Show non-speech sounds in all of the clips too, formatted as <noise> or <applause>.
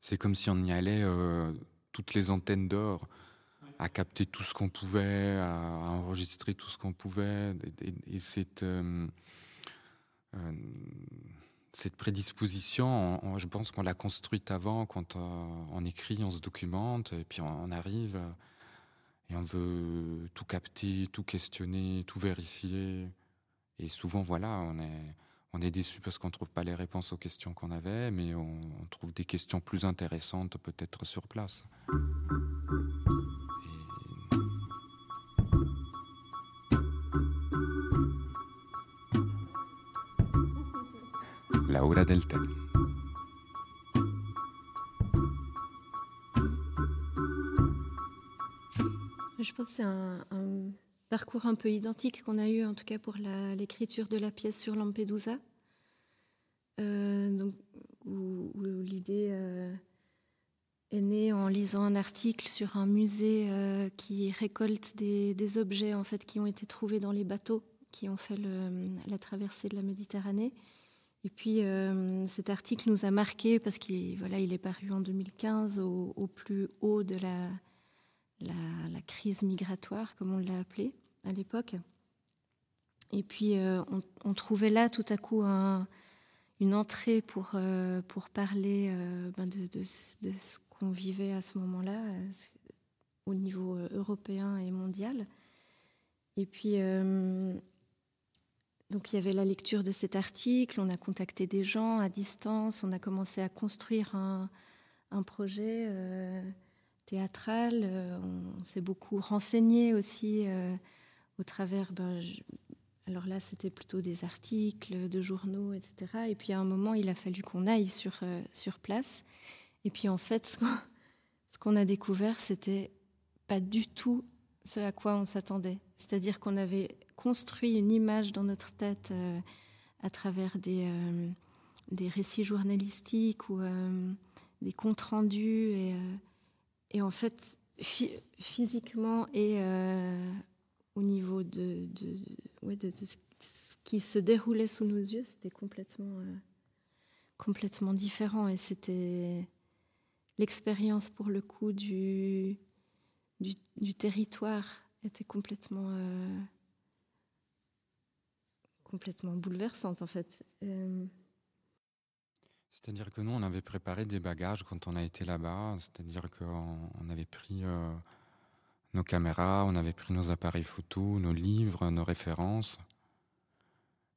c'est comme si on y allait toutes les antennes d'or à capter tout ce qu'on pouvait, à, enregistrer tout ce qu'on pouvait. Et, cette, euh, euh, cette prédisposition, je pense qu'on l'a construite avant, quand euh, on écrit, on se documente, et puis on, arrive et on veut tout capter, tout questionner, tout vérifier. Et souvent, voilà, on est, on est déçu parce qu'on ne trouve pas les réponses aux questions qu'on avait, mais on, trouve des questions plus intéressantes peut-être sur place. la del Je pense que c'est un, parcours un peu identique qu'on a eu, en tout cas pour l'écriture de la pièce sur Lampedusa, euh, donc, où, l'idée euh, est née en lisant un article sur un musée euh, qui récolte des, objets en fait qui ont été trouvés dans les bateaux qui ont fait la traversée de la Méditerranée. Et puis euh, cet article nous a marqué parce qu'il voilà, il est paru en 2015 au, plus haut de la, la, crise migratoire, comme on l'a appelé à l'époque. Et puis euh, on, trouvait là tout à coup une entrée pour, euh, pour parler ben de, de, de, ce qu'on vivait à ce moment-là au niveau européen et mondial. Et puis donc il y avait la lecture de cet article, on a contacté des gens à distance, on a commencé à construire un, projet euh, théâtral, euh, on, s'est beaucoup renseigné aussi euh, au travers, ben, alors là c'était plutôt des articles de journaux, etc. Et puis à un moment il a fallu qu'on aille sur, sur place. Et puis en fait <laughs> ce qu'on a découvert c'était pas du tout ce à quoi on s'attendait. C'est-à-dire qu'on avait construit une image dans notre tête euh, à travers des, euh, des récits journalistiques ou euh, des comptes rendus. Et, et en fait, physiquement et au niveau de, ce qui se déroulait sous nos yeux, c'était complètement, complètement différent. Et c'était l'expérience, pour le coup, du, du, territoire était complètement complètement bouleversante en fait. C'est-à-dire que nous, on avait préparé des bagages quand on a été là-bas, c'est-à-dire qu'on avait pris euh, nos caméras, on avait pris nos appareils photo, nos livres, nos références.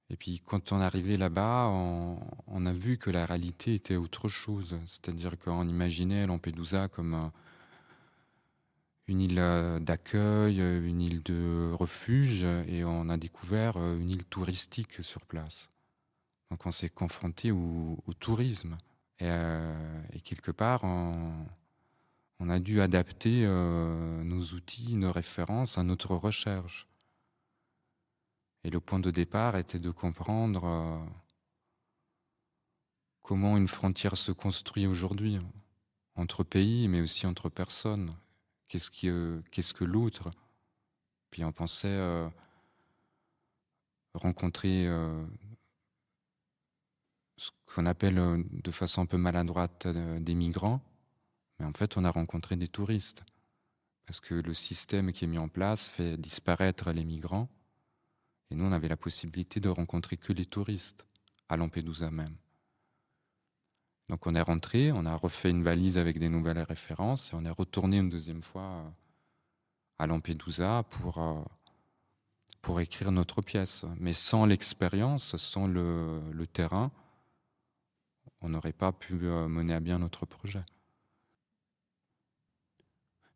Et puis quand on est arrivé là-bas, on, a vu que la réalité était autre chose. C'est-à-dire qu'on imaginait Lampedusa comme euh, une île euh, d'accueil, une île de refuge, et on a découvert une île touristique sur place. Donc on s'est confronté au, tourisme. Et, quelque part, on, a dû adapter nos outils, nos références à notre recherche. Et le point de départ était de comprendre comment une frontière se construit aujourd'hui, entre pays, mais aussi entre personnes. Qu'est-ce euh, que l'autre? Puis on pensait euh, rencontrer euh, ce qu'on appelle de façon un peu maladroite des migrants, mais en fait on a rencontré des touristes. Parce que le système qui est mis en place fait disparaître les migrants, et nous on avait la possibilité de rencontrer que les touristes, à Lampedusa même. Donc on est rentré, on a refait une valise avec des nouvelles références et on est retourné une deuxième fois euh, à Lampedusa pour, euh, pour écrire notre pièce. Mais sans l'expérience, sans le, le, terrain, on n'aurait pas pu euh, mener à bien notre projet.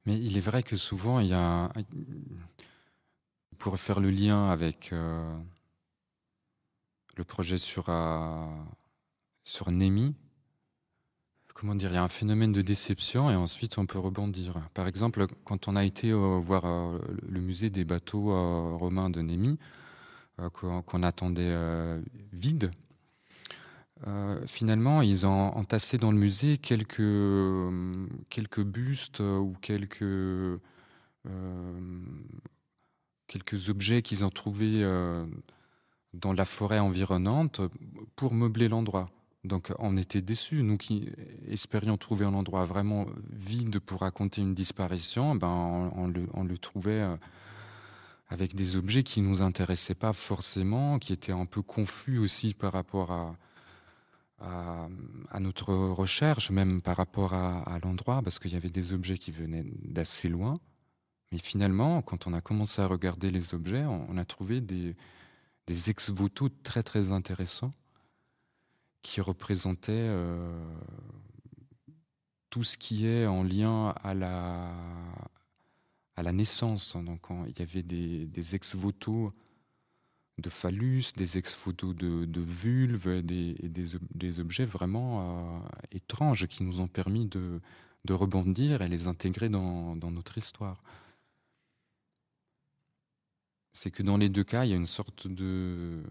Mais il est vrai que souvent, il y a... Pour faire le lien avec le projet sur, Nemi, comment dire, il y a un phénomène de déception et ensuite on peut rebondir. Par exemple, quand on a été euh, voir euh, le musée des bateaux euh, romains de Némi, qu'on attendait vide, finalement, ils ont entassé dans le musée quelques, quelques bustes ou quelques, quelques objets qu'ils ont trouvés dans la forêt environnante pour meubler l'endroit. Donc on était déçus, nous qui espérions trouver un endroit vraiment vide pour raconter une disparition, ben on, le, on le, trouvait euh, avec des objets qui nous intéressaient pas forcément, qui étaient un peu confus aussi par rapport à, à, notre recherche, même par rapport à, l'endroit, parce qu'il y avait des objets qui venaient d'assez loin. Mais finalement, quand on a commencé à regarder les objets, on, a trouvé des, ex-voto très très intéressants qui représentait euh, tout ce qui est en lien à la, à la naissance. Donc, il y avait des, des ex-voto de phallus, des ex-voto de, de vulve, et des, des, objets vraiment euh, étranges qui nous ont permis de, rebondir et les intégrer dans, notre histoire. C'est que dans les deux cas, il y a une sorte de,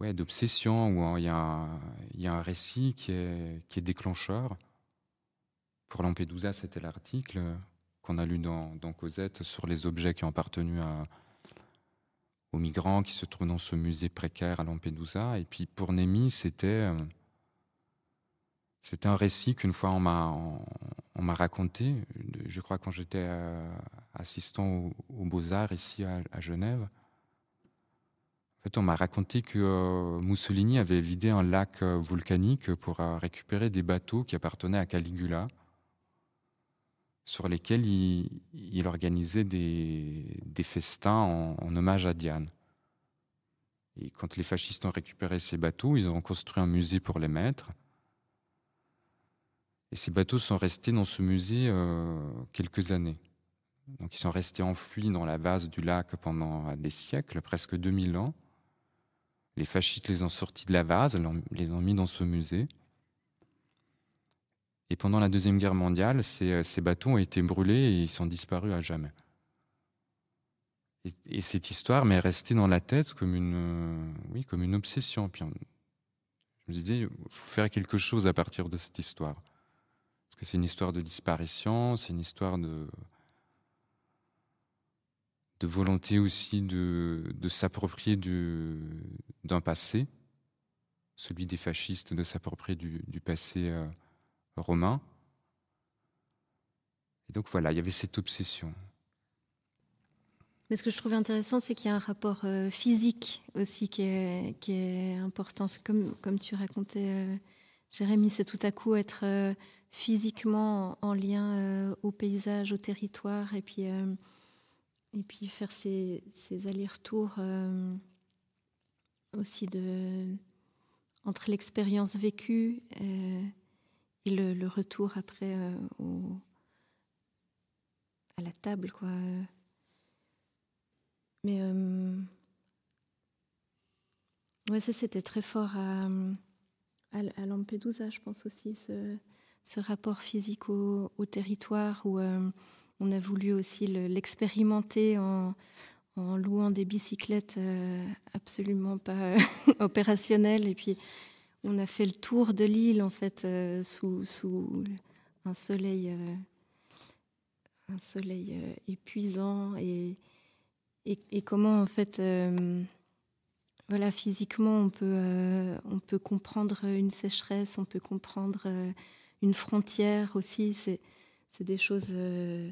d'obsession, où il y, a, un récit qui est, qui est déclencheur. Pour Lampedusa, c'était l'article qu'on a lu dans, dans, Cosette sur les objets qui ont appartenu à, aux migrants qui se trouvent dans ce musée précaire à Lampedusa. Et puis pour Némi, c'était c'était un récit qu'une fois on m'a on, raconté. Je crois quand j'étais euh, assistant aux, Beaux Arts ici à, Genève. En fait, on m'a raconté que euh, Mussolini avait vidé un lac euh, volcanique pour euh, récupérer des bateaux qui appartenaient à Caligula, sur lesquels il, organisait des, festins en, hommage à Diane. Et quand les fascistes ont récupéré ces bateaux, ils ont construit un musée pour les mettre. Et ces bateaux sont restés dans ce musée quelques années. Donc ils sont restés enfouis dans la base du lac pendant des siècles, presque 2000 ans. Les fascistes les ont sortis de la vase, les ont mis dans ce musée. Et pendant la Deuxième Guerre mondiale, ces, ces bateaux ont été brûlés et ils sont disparus à jamais. Et, cette histoire m'est restée dans la tête comme une, oui, comme une obsession. Puis je me disais, il faut faire quelque chose à partir de cette histoire. Parce que c'est une histoire de disparition, c'est une histoire de, de volonté aussi de, de s'approprier d'un passé, celui des fascistes, de s'approprier du, du, passé euh, romain. Et donc voilà, il y avait cette obsession. Mais ce que je trouve intéressant, c'est qu'il y a un rapport euh, physique aussi qui est, important. C'est comme, tu racontais, euh, Jérémy, c'est tout à coup être physiquement en, lien au paysage, au territoire, et puis et puis faire ces, allers-retours euh, aussi de, entre l'expérience vécue euh, et le, retour après euh, à la table. Quoi. Mais ouais, ça c'était très fort à, à, Lampedusa, je pense aussi, ce, ce rapport physique au, territoire où on a voulu aussi l'expérimenter en, louant des bicyclettes euh, absolument pas euh, <laughs> opérationnelles. Et puis, on a fait le tour de l'île, en fait, euh, sous, un soleil, un soleil épuisant. Et, comment, en fait, voilà, physiquement, on peut, comprendre une sécheresse, on peut comprendre une frontière aussi. C'est des choses euh,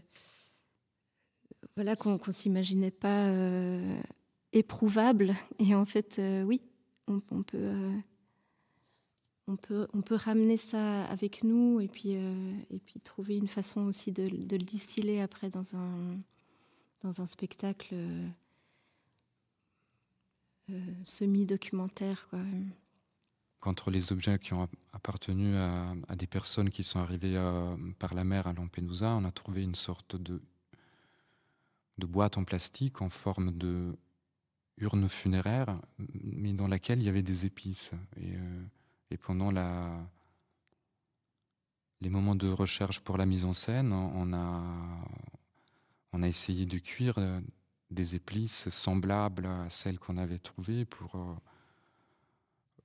voilà, qu'on ne s'imaginait pas euh, éprouvables. Et en fait, euh, oui, on, peut, on, peut, ramener ça avec nous et puis, et puis trouver une façon aussi de, le distiller après dans un, dans un spectacle semi-documentaire. Quoi qu'entre les objets qui ont appartenu à, des personnes qui sont arrivées euh, par la mer à Lampedusa, on a trouvé une sorte de, de boîte en plastique en forme de urne funéraire, mais dans laquelle il y avait des épices. Et, euh, et pendant les moments de recherche pour la mise en scène, on a, on a essayé de cuire euh, des épices semblables à celles qu'on avait trouvées pour euh,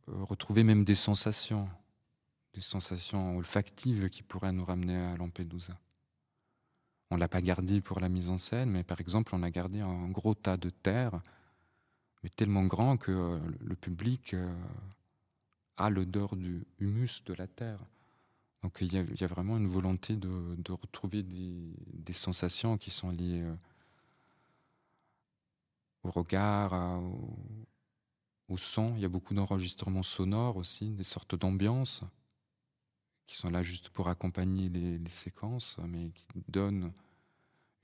retrouver même des sensations, des sensations olfactives qui pourraient nous ramener à Lampedusa. On l'a pas gardé pour la mise en scène, mais par exemple, on a gardé un gros tas de terre, mais tellement grand que euh, le public euh, a l'odeur du humus de la terre. Donc il y a, vraiment une volonté de, retrouver des, sensations qui sont liées euh, au regard, au, son. Il y a beaucoup d'enregistrements sonores aussi, des sortes d'ambiances qui sont là juste pour accompagner les, séquences, mais qui donnent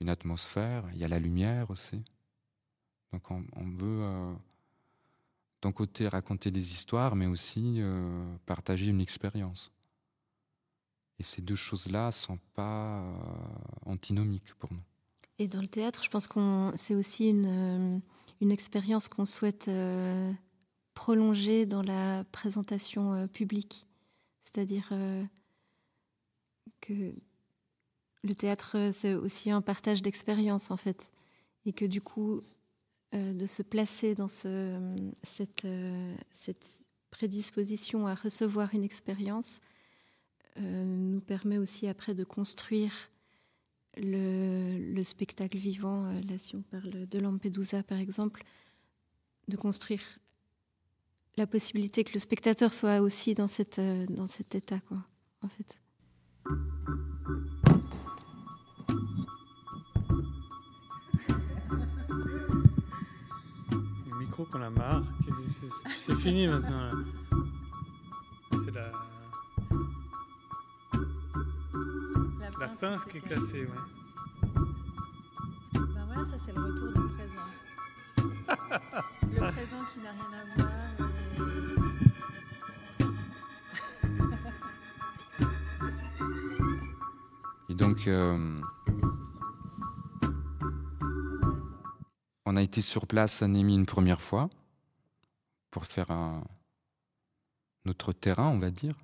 une atmosphère. Il y a la lumière aussi. Donc on, veut euh, d'un côté raconter des histoires, mais aussi euh, partager une expérience. Et ces deux choses-là sont pas euh, antinomiques pour nous. Et dans le théâtre, je pense qu'on c'est aussi une, euh, une expérience qu'on souhaite prolonger dans la présentation publique. C'est-à-dire que le théâtre, c'est aussi un partage d'expérience, en fait. Et que du coup, de se placer dans ce, cette, prédisposition à recevoir une expérience, euh, nous permet aussi après de construire le, spectacle vivant. Euh, là, si on parle de Lampedusa, par exemple, de construire la possibilité que le spectateur soit aussi dans, euh, dans cet état, quoi, en fait. Micro qu'on a marre, c'est fini maintenant. C'est la La pince qui est cassée, ouais. Ben voilà, ça c'est le retour du présent. le <laughs> présent qui n'a rien à voir. Et, donc, euh, on a été sur place à Némi une première fois pour faire un, notre terrain, on va dire.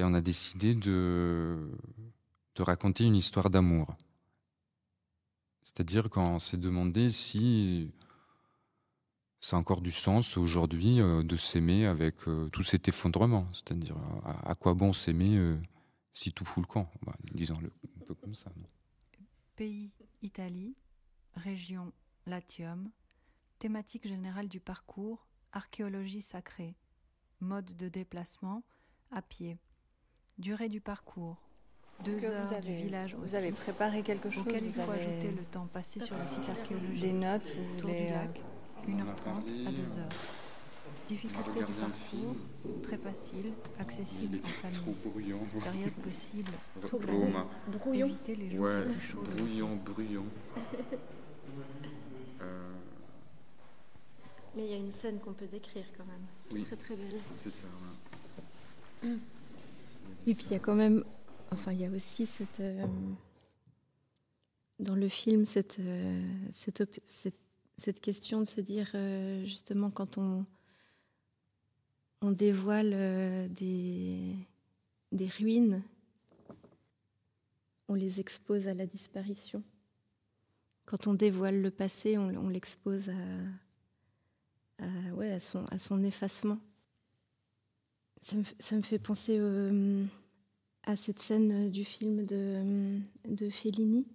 et on a décidé de, raconter une histoire d'amour. C'est-à-dire qu'on s'est demandé si ça a encore du sens aujourd'hui euh, de s'aimer avec euh, tout cet effondrement. C'est-à-dire à, quoi bon s'aimer euh, si tout fout le camp? Bah, Disons-le un peu comme ça. Pays Italie, région Latium, thématique générale du parcours, archéologie sacrée, mode de déplacement, à pied. Durée du parcours. Deux heures vous avez, du village Vous avez préparé quelque chose auquel il faut ajouter le temps passé sur le site archéologique. Des notes vous Tour du lac, 1h30 à 2h. Difficulté du parcours, très facile, accessible en famille. Bruyant. Période possible. <laughs> Brouillon. Éviter les jours ouais, plus chauds. Brouillon, brouillon. euh... Mais il y a une scène qu'on peut décrire quand même. Oui. Très très belle. C'est ça. Ouais. Mm. Et puis il y a quand même, enfin il y a aussi cette, euh, dans le film cette, euh, cette, cette, question de se dire euh, justement quand on, on dévoile des, des ruines, on les expose à la disparition. Quand on dévoile le passé, on, l'expose à, son, effacement. Ça me, fait penser euh, à cette scène du film de, de Fellini,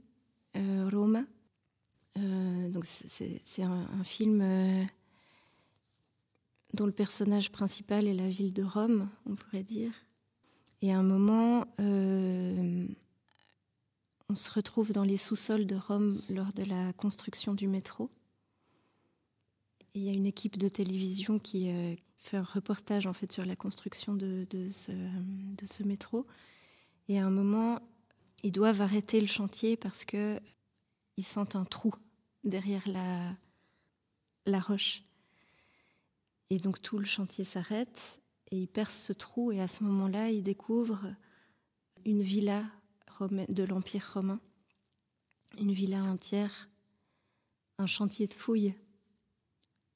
euh, Roma. Euh, donc c'est un, film euh, dont le personnage principal est la ville de Rome, on pourrait dire. Et à un moment, on se retrouve dans les sous-sols de Rome lors de la construction du métro. Il y a une équipe de télévision qui, fait un reportage en fait sur la construction de, ce, métro. Et à un moment, ils doivent arrêter le chantier parce que ils sentent un trou derrière la roche. Et donc tout le chantier s'arrête et ils percent ce trou et à ce moment-là, ils découvrent une villa de l'Empire romain, une villa entière, un chantier de fouilles.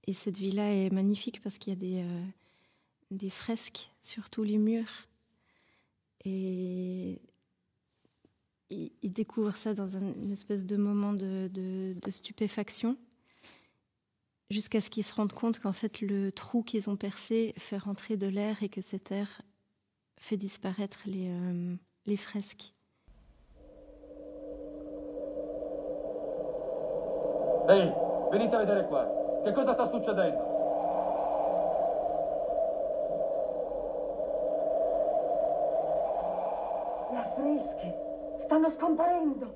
Et cette villa est magnifique parce qu'il y a des, euh, fresques sur tous les murs. Et ils, découvrent ça dans un, une espèce de moment de stupéfaction, jusqu'à ce qu'ils se rendent compte qu'en fait le trou qu'ils ont percé fait rentrer de l'air et que cet air fait disparaître les, euh, fresques. Hey, venite a vedere qua. Che cosa sta succedendo? Le fresche stanno scomparendo.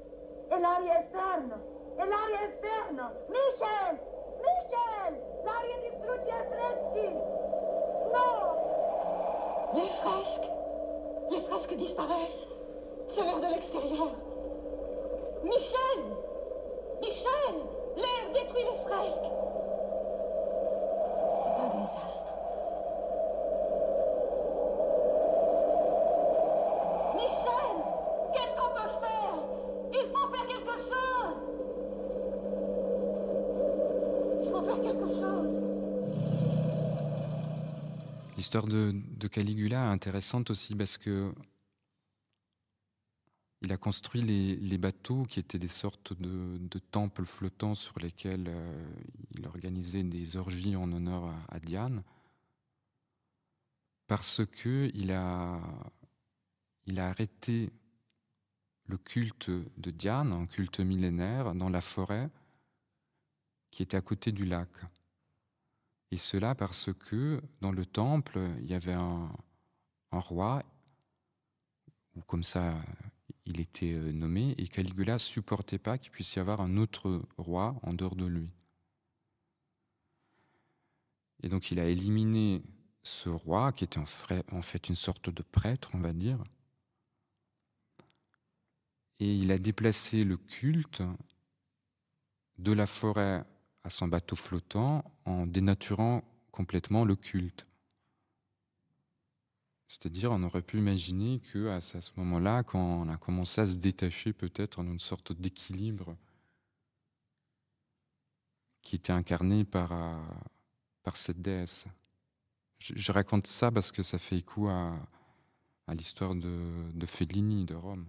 E l'aria esterna! E l'aria esterna! Michel! Les fresques disparaissent. C'est l'air de l'extérieur. Michel! Michel! L'air détruit les fresques. C'est un désastre. Michel! Qu'est-ce qu'on peut faire? Il faut faire quelque chose! Il faut faire quelque chose! L'histoire de, de, Caligula est intéressante aussi parce que il a construit les, bateaux qui étaient des sortes de, temples flottants sur lesquels euh, il organisait des orgies en honneur à, Diane, parce que il a, a arrêté le culte de Diane, un culte millénaire, dans la forêt qui était à côté du lac. Et cela parce que dans le temple, il y avait un, roi, ou comme ça il était nommé, et Caligula supportait pas qu'il puisse y avoir un autre roi en dehors de lui. Et donc il a éliminé ce roi, qui était en fait une sorte de prêtre, on va dire, et il a déplacé le culte de la forêt à son bateau flottant en dénaturant complètement le culte. C'est-à-dire, on aurait pu imaginer que à ce moment-là, quand on a commencé à se détacher peut-être en une sorte d'équilibre qui était incarné par, par cette déesse. Je, raconte ça parce que ça fait écho à, à l'histoire de, de Fellini de Rome.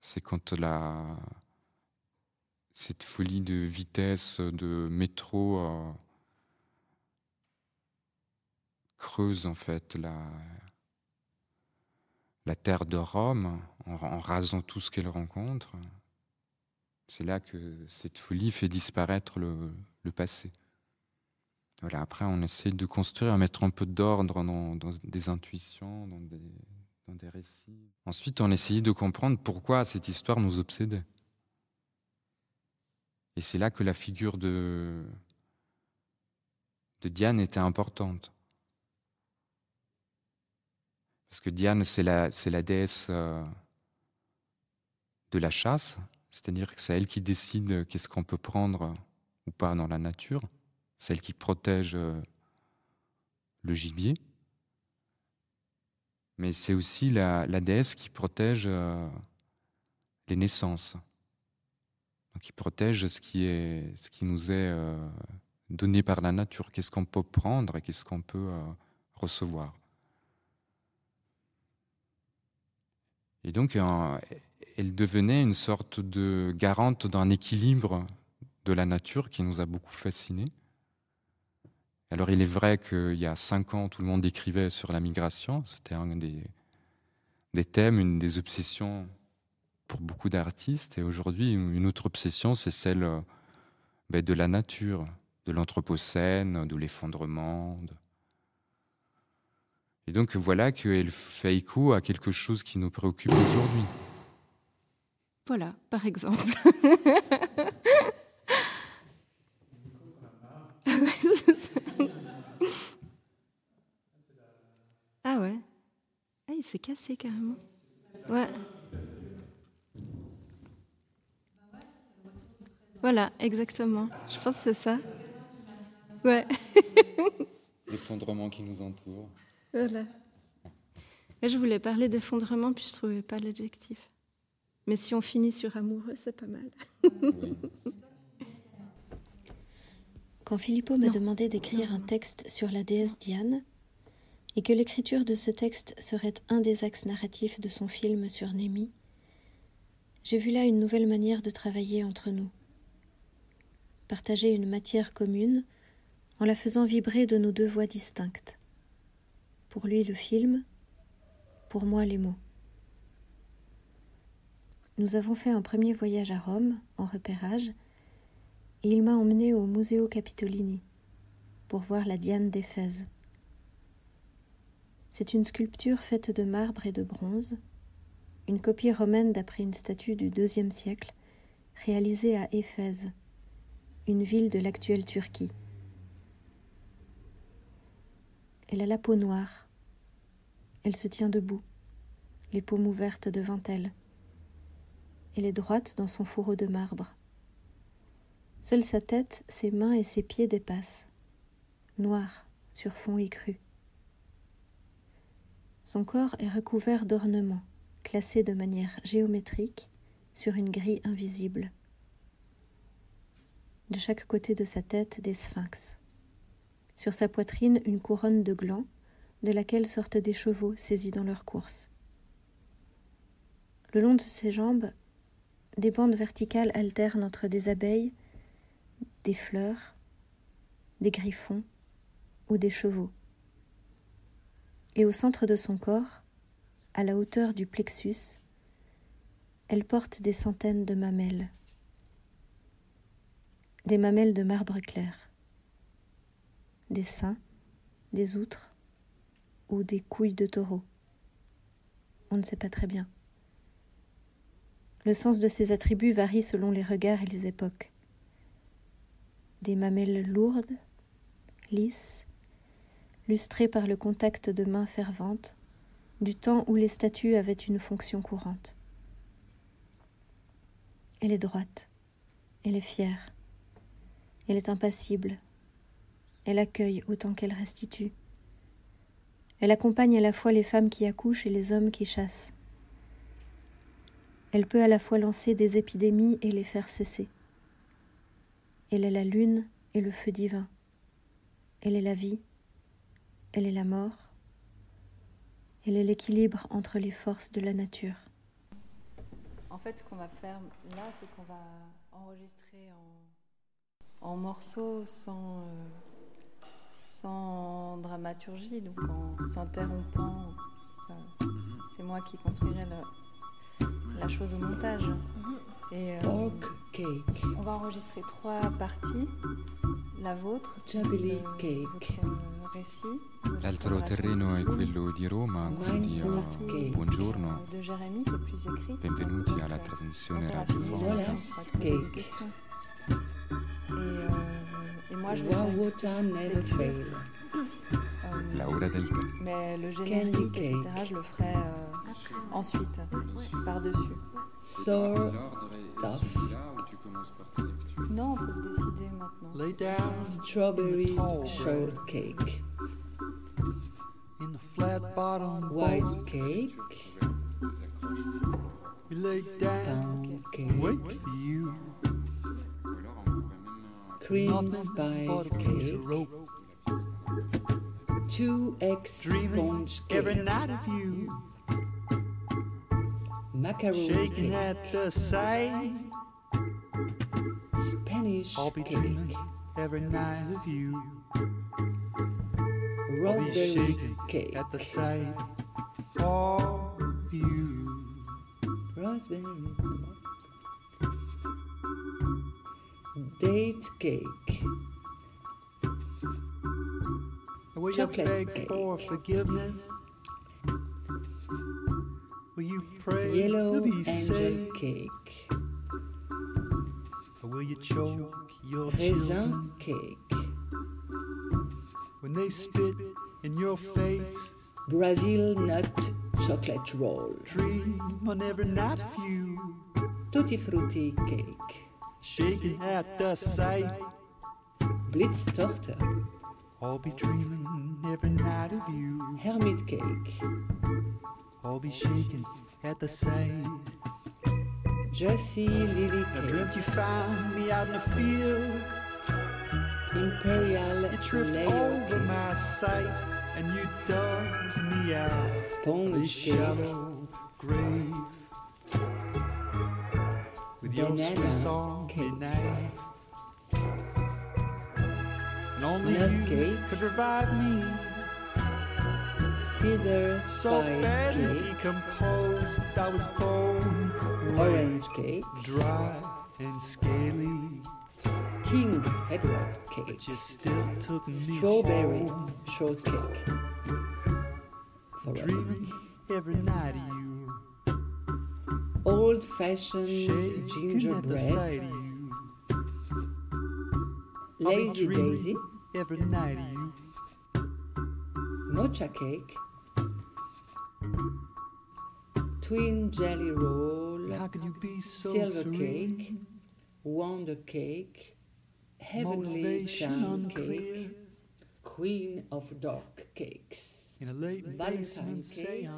C'est quand la, cette folie de vitesse, de métro euh, creuse en fait la, la terre de Rome en, rasant tout ce qu'elle rencontre. C'est là que cette folie fait disparaître le, passé. Voilà, après, on essaie de construire, à mettre un peu d'ordre dans, des intuitions, dans des, récits. Ensuite, on essayait de comprendre pourquoi cette histoire nous obsédait. Et c'est là que la figure de, de Diane était importante. Parce que Diane, c'est la, la déesse euh, de la chasse, c'est-à-dire que c'est elle qui décide qu'est-ce qu'on peut prendre ou pas dans la nature, c'est elle qui protège euh, le gibier, mais c'est aussi la, la, déesse qui protège euh, les naissances, qui protège ce qui, est, ce qui nous est donné par la nature, qu'est-ce qu'on peut prendre et qu'est-ce qu'on peut recevoir? Et donc, elle devenait une sorte de garante d'un équilibre de la nature qui nous a beaucoup fascinés. Alors, il est vrai qu'il y a cinq ans, tout le monde écrivait sur la migration. C'était un des thèmes, une des obsessions pour beaucoup d'artistes. Et aujourd'hui, une autre obsession, c'est celle ben, de la nature, de l'anthropocène, de l'effondrement, et donc voilà qu'elle fait écho à quelque chose qui nous préoccupe aujourd'hui. Voilà, par exemple. <laughs> ah ouais. Ah, il s'est cassé carrément. Ouais. Voilà, exactement. Je pense que c'est ça. Ouais. <laughs> L'effondrement qui nous entoure. Voilà. Et je voulais parler d'effondrement, puis je ne trouvais pas l'adjectif. Mais si on finit sur amoureux, c'est pas mal. Quand Filippo m'a demandé d'écrire un texte sur la déesse Diane, et que l'écriture de ce texte serait un des axes narratifs de son film sur Némi, j'ai vu là une nouvelle manière de travailler entre nous. Partager une matière commune en la faisant vibrer de nos deux voix distinctes pour lui le film, pour moi les mots. Nous avons fait un premier voyage à Rome, en repérage, et il m'a emmené au Museo Capitolini pour voir la Diane d'Éphèse. C'est une sculpture faite de marbre et de bronze, une copie romaine d'après une statue du IIe siècle réalisée à Éphèse, une ville de l'actuelle Turquie. Elle a la peau noire. Elle se tient debout, les paumes ouvertes devant elle. Elle est droite dans son fourreau de marbre. Seule sa tête, ses mains et ses pieds dépassent, noirs sur fond écru. Son corps est recouvert d'ornements, classés de manière géométrique sur une grille invisible. De chaque côté de sa tête, des sphinx. Sur sa poitrine, une couronne de glands, de laquelle sortent des chevaux saisis dans leur course. Le long de ses jambes, des bandes verticales alternent entre des abeilles, des fleurs, des griffons ou des chevaux et au centre de son corps, à la hauteur du plexus, elle porte des centaines de mamelles, des mamelles de marbre clair, des seins, des outres ou des couilles de taureau. On ne sait pas très bien. Le sens de ces attributs varie selon les regards et les époques. Des mamelles lourdes, lisses, lustrée par le contact de mains ferventes, du temps où les statues avaient une fonction courante. Elle est droite, elle est fière, elle est impassible, elle accueille autant qu'elle restitue. Elle accompagne à la fois les femmes qui accouchent et les hommes qui chassent. Elle peut à la fois lancer des épidémies et les faire cesser. Elle est la lune et le feu divin. Elle est la vie elle est la mort, elle est l'équilibre entre les forces de la nature. En fait, ce qu'on va faire là, c'est qu'on va enregistrer en, morceaux sans, euh, sans dramaturgie, donc en s'interrompant. c'est moi qui construirai la chose au montage. Et euh, on va enregistrer trois parties. La vôtre, le, cake. votre récit. L'altro terreno è quello di Roma, quindi uh, buongiorno. De Jérémy, qui est plus écrit. Benvenuti alla trasmissione radiofonica. Cake. Et, euh, et moi je vais Raw water never fail? Euh, Laura del tè. mais le générique, etc., je le ferai euh, ensuite, par-dessus. So tough. Non, on peut le décider maintenant. Lay down Strawberry shortcake. in the flat bottom White cake. We lay down wait for you. Cream by Cake, 2x sponge cake, Every night of you, macaron cake, at the side. Spanish cake, every night of you. Raspberry cake. at the sight of you. Raspberry. Date cake. Will you Chocolate beg cake. for forgiveness? Will you pray Yellow to be angel saved? cake. Or will you choke your Raisin cake. when they spit in your face? Brazil nut chocolate roll. Dream on every night you, Tutti frutti cake. Shaking at the sight. Blitztorte. I'll be dreaming every night of you. Hermit cake. I'll be shaking at the sight. Jessie lily I cake. dreamt you found me out in the field. Imperial You tripped layer over cake. my sight and you dug me out. Sponge cake. shallow grave. With your Banana sweet song cake. midnight. And only Nut you cake. could revive me. Feather So badly cake. decomposed, I was bone Orange cake. dry and scaly. King Edward cake. But you still took me Strawberry home. shortcake. Forever. Dreaming every night of you old fashioned gingerbread, lazy daisy, every night you. mocha cake, twin jelly roll, so silver serene? cake, wonder cake, heavenly Motivation cake, queen of dark cakes, valentine cake.